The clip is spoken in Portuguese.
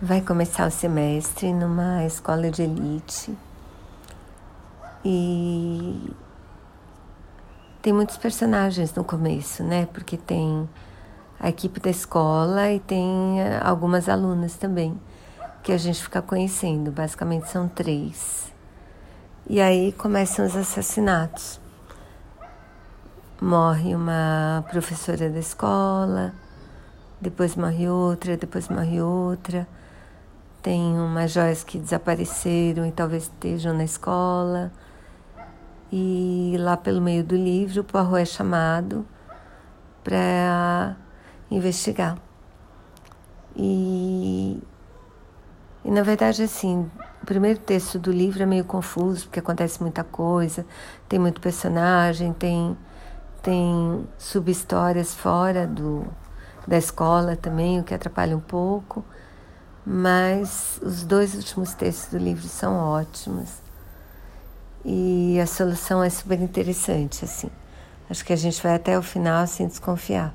vai começar o semestre numa escola de elite e tem muitos personagens no começo, né? Porque tem a equipe da escola e tem eh, algumas alunas também que a gente fica conhecendo. Basicamente são três. E aí começam os assassinatos. Morre uma professora da escola, depois morre outra, depois morre outra. Tem umas joias que desapareceram e talvez estejam na escola. E lá pelo meio do livro, o Poirot é chamado para investigar. E, e na verdade, assim, o primeiro texto do livro é meio confuso, porque acontece muita coisa, tem muito personagem, tem, tem sub-histórias fora do, da escola também, o que atrapalha um pouco mas os dois últimos textos do livro são ótimos e a solução é super interessante, assim. Acho que a gente vai até o final sem desconfiar.